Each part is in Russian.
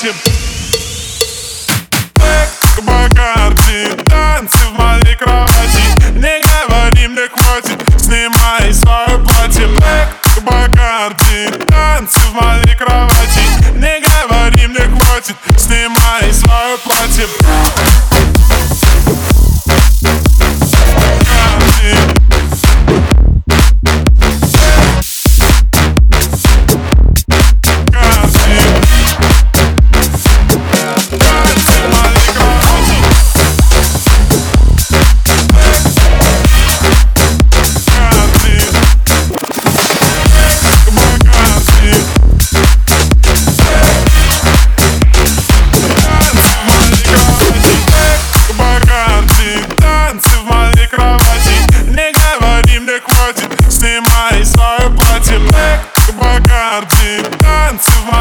Black Бакарди Танцы в моей кровати. Не говори мне хватит Снимай свое платье. Black Бакарди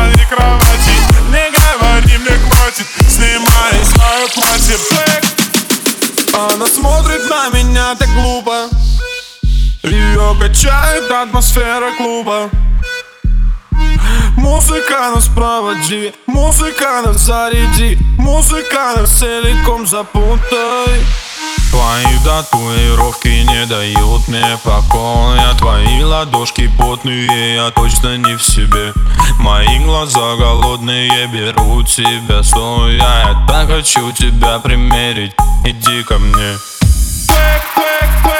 моей кровати Не говори мне хватит. Снимай свое платье Black Она смотрит на меня так глупо. Ее качает атмосфера клуба. Музыка нас проводи, музыка нас заряди Музыка нас целиком запутай Твои татуировки не дают мне покоя. Твои ладошки потные, я точно не в себе. Мои глаза голодные берут тебя стоя. Я так хочу тебя примерить, иди ко мне. Black, black, black,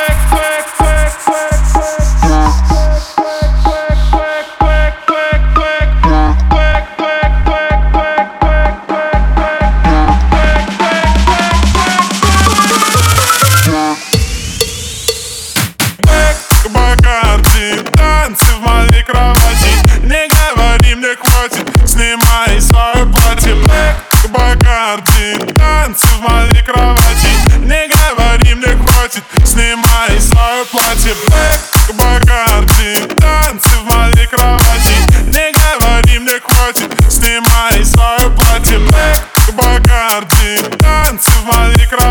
Бакарди, танцы в моей кровати. Не говори мне хватит, снимай свое платье. Black Бакарди, танцы в моей кровати. Не говори мне хватит, снимай свое платье. Black Бакарди, танцы в моей кровати. Не говори мне хватит, снимай свое платье. Black Бакарди, танцы в моей кровати